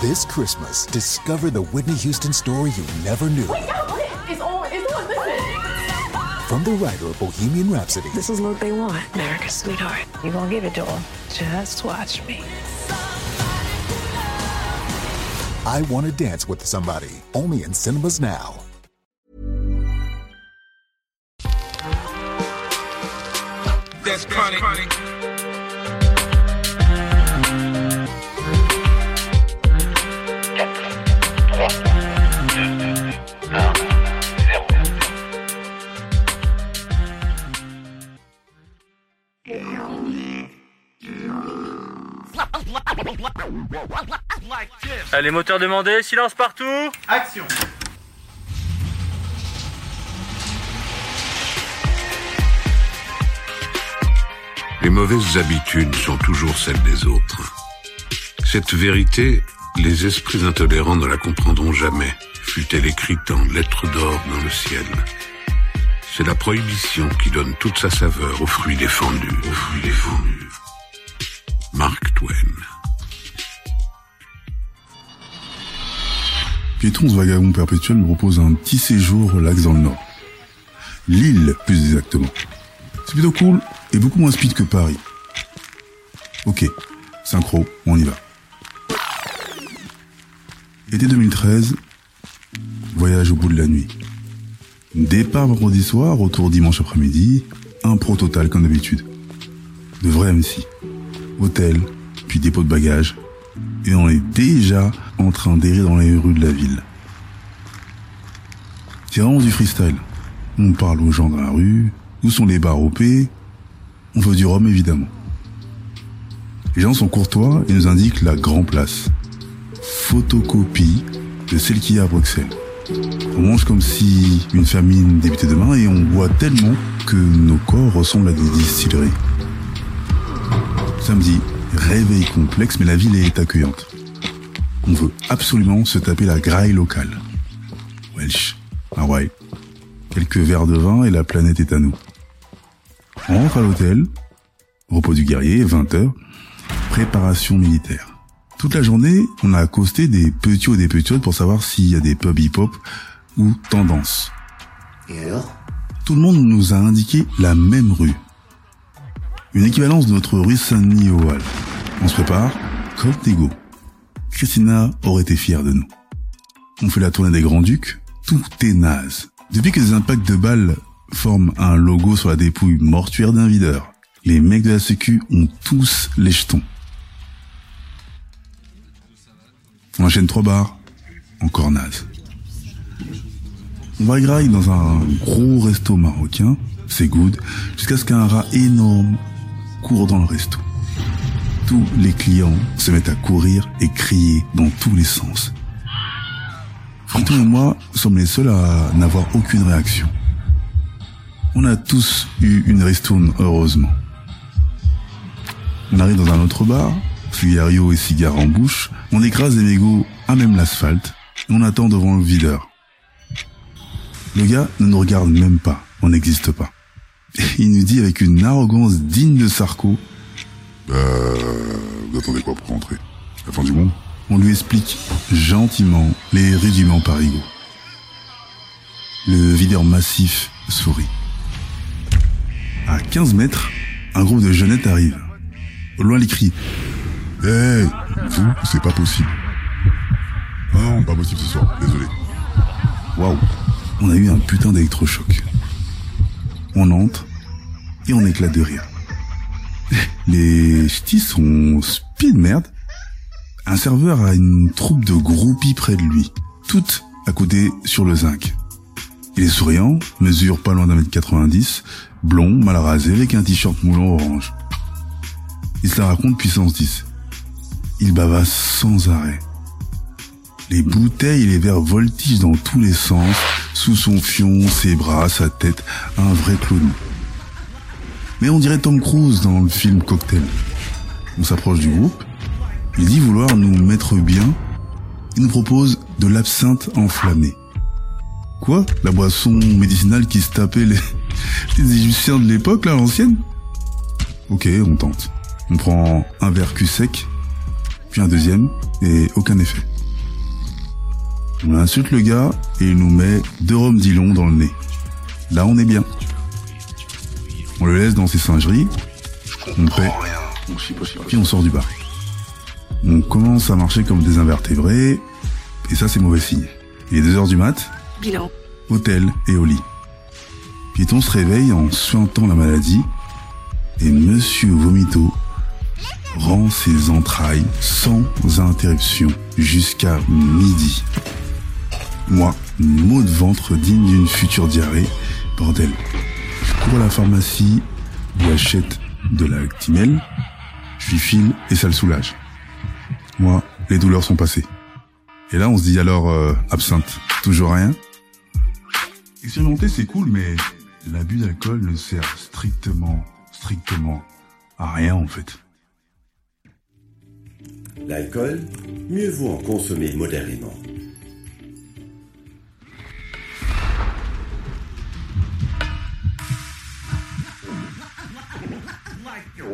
This Christmas, discover the Whitney Houston story you never knew. Wait, no, it's on, it's on, listen. From the writer of Bohemian Rhapsody This is what they want, America's sweetheart. You gonna give it to them? Just watch me. I Want to Dance with Somebody, only in cinemas now. That's chronic. Allez, moteur demandé, silence partout Action. Les mauvaises habitudes sont toujours celles des autres. Cette vérité, les esprits intolérants ne la comprendront jamais, fut-elle écrite en lettres d'or dans le ciel. C'est la prohibition qui donne toute sa saveur aux fruits défendus. Aux fruits défendus. Mark Twain. Piétons vagabond perpétuel me propose un petit séjour relax dans le nord. Lille, plus exactement. C'est plutôt cool et beaucoup moins speed que Paris. Ok, synchro, on y va. Été 2013, voyage au bout de la nuit. Départ vendredi soir, retour dimanche après-midi, un pro total comme d'habitude. De vrai MC. Hôtel, puis dépôt de bagages. Et on est déjà en train d'errer dans les rues de la ville. C'est vraiment du freestyle. On parle aux gens dans la rue, où sont les bars OP, on veut du rhum évidemment. Les gens sont courtois et nous indiquent la grand place. Photocopie de celle qu'il y a à Bruxelles. On mange comme si une famine débutait demain et on boit tellement que nos corps ressemblent à des distilleries. Samedi, réveil complexe mais la ville est accueillante. On veut absolument se taper la graille locale. Welsh, ah ouais. Quelques verres de vin et la planète est à nous. On rentre à l'hôtel, repos du guerrier, 20h, préparation militaire. Toute la journée, on a accosté des petits ou des petiotes pour savoir s'il y a des pubs hip-hop ou tendance. Tout le monde nous a indiqué la même rue. Une équivalence de notre au Hall. On se prépare, comme des. Christina aurait été fière de nous. On fait la tournée des Grands-Ducs, tout est naze. Depuis que des impacts de balles forment un logo sur la dépouille mortuaire d'un videur, les mecs de la sécu ont tous les jetons. On enchaîne trois bars, encore naze. On va graille dans un gros resto marocain, c'est good, jusqu'à ce qu'un rat énorme court dans le resto. Tous les clients se mettent à courir et crier dans tous les sens. Franton et moi sommes les seuls à n'avoir aucune réaction. On a tous eu une ristourne, heureusement. On arrive dans un autre bar, cigario et cigare en bouche, on écrase les mégots à même l'asphalte, et on attend devant le videur. Le gars ne nous regarde même pas, on n'existe pas. Il nous dit avec une arrogance digne de Sarko, Euh, vous attendez quoi pour rentrer? La fin du monde? On lui explique gentiment les rudiments parigots. Le videur massif sourit. À 15 mètres, un groupe de jeunettes arrive. Au loin, les cris. Hey, vous, c'est pas possible. Non, pas possible ce soir, désolé. Waouh, on a eu un putain d'électrochoc. On entre et on éclate de rire. Les ch'tis sont speed merde. Un serveur a une troupe de groupies près de lui, toutes accoudées sur le zinc. Il est souriant, mesure pas loin d'un mètre 90, blond, mal rasé, avec un t-shirt moulant orange. Il se la raconte puissance 10. Il bavasse sans arrêt. Les bouteilles et les verres voltigent dans tous les sens, sous son fion, ses bras, sa tête, un vrai clown. Mais on dirait Tom Cruise dans le film Cocktail. On s'approche du groupe, il dit vouloir nous mettre bien, il nous propose de l'absinthe enflammée. Quoi? La boisson médicinale qui se tapait les, les Égyptiens de l'époque, là, l'ancienne? Ok, on tente. On prend un verre cul sec, puis puis un deuxième, et aucun effet. On insulte le gars et il nous met deux rhums d'Ilon dans le nez. Là, on est bien. On le laisse dans ses singeries, on paie, puis on sort du bar. On commence à marcher comme des invertébrés, et ça c'est mauvais signe. Il est 2 heures du mat, Bilan. hôtel et au lit. Piéton se réveille en suintant la maladie, et Monsieur Vomito rend ses entrailles sans interruption jusqu'à midi. Moi, mot de ventre digne d'une future diarrhée, bordel. Je cours à la pharmacie, où achète de la Actimel, je lui file et ça le soulage. Moi, les douleurs sont passées. Et là, on se dit alors, euh, absinthe, toujours rien Expérimenter, c'est cool, mais l'abus d'alcool ne sert strictement, strictement à rien en fait. L'alcool, mieux vaut en consommer modérément.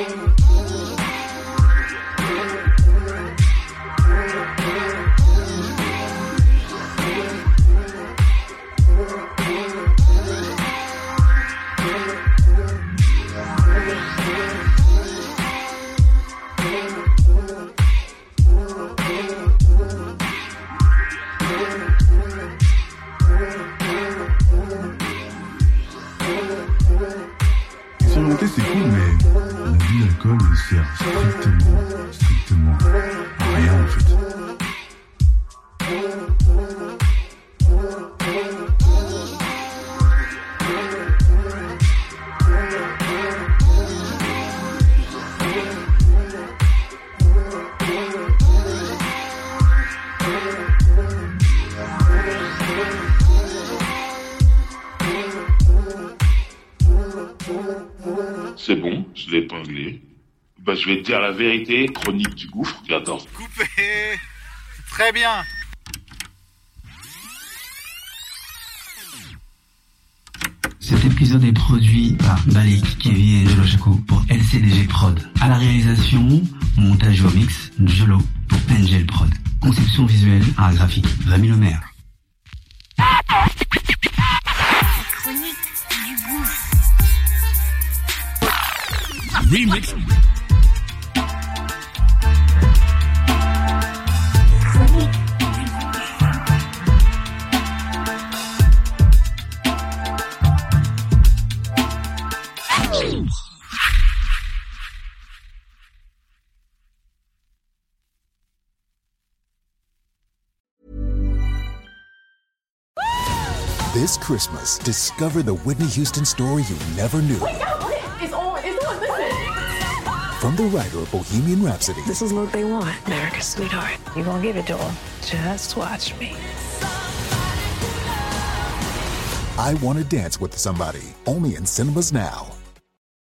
Expérimenter, C'est bon, je l'ai épinglé. Bah, je vais te dire la vérité, chronique du gouffre, j'adore. Coupé Très bien Cet épisode est produit par Balik, Kevin et Jolo Chaco pour LCDG Prod. À la réalisation, montage au mix, Jolo Angel Prod. Conception visuelle, art graphique, Rémi du gouffre. Remix. This Christmas, discover the Whitney Houston story you never knew. Wait, no, it's on. It's on. Listen. From the writer of Bohemian Rhapsody This is what they want. America's sweetheart. You gonna give it to them. Just watch me. I Want to Dance with Somebody, only in cinemas now.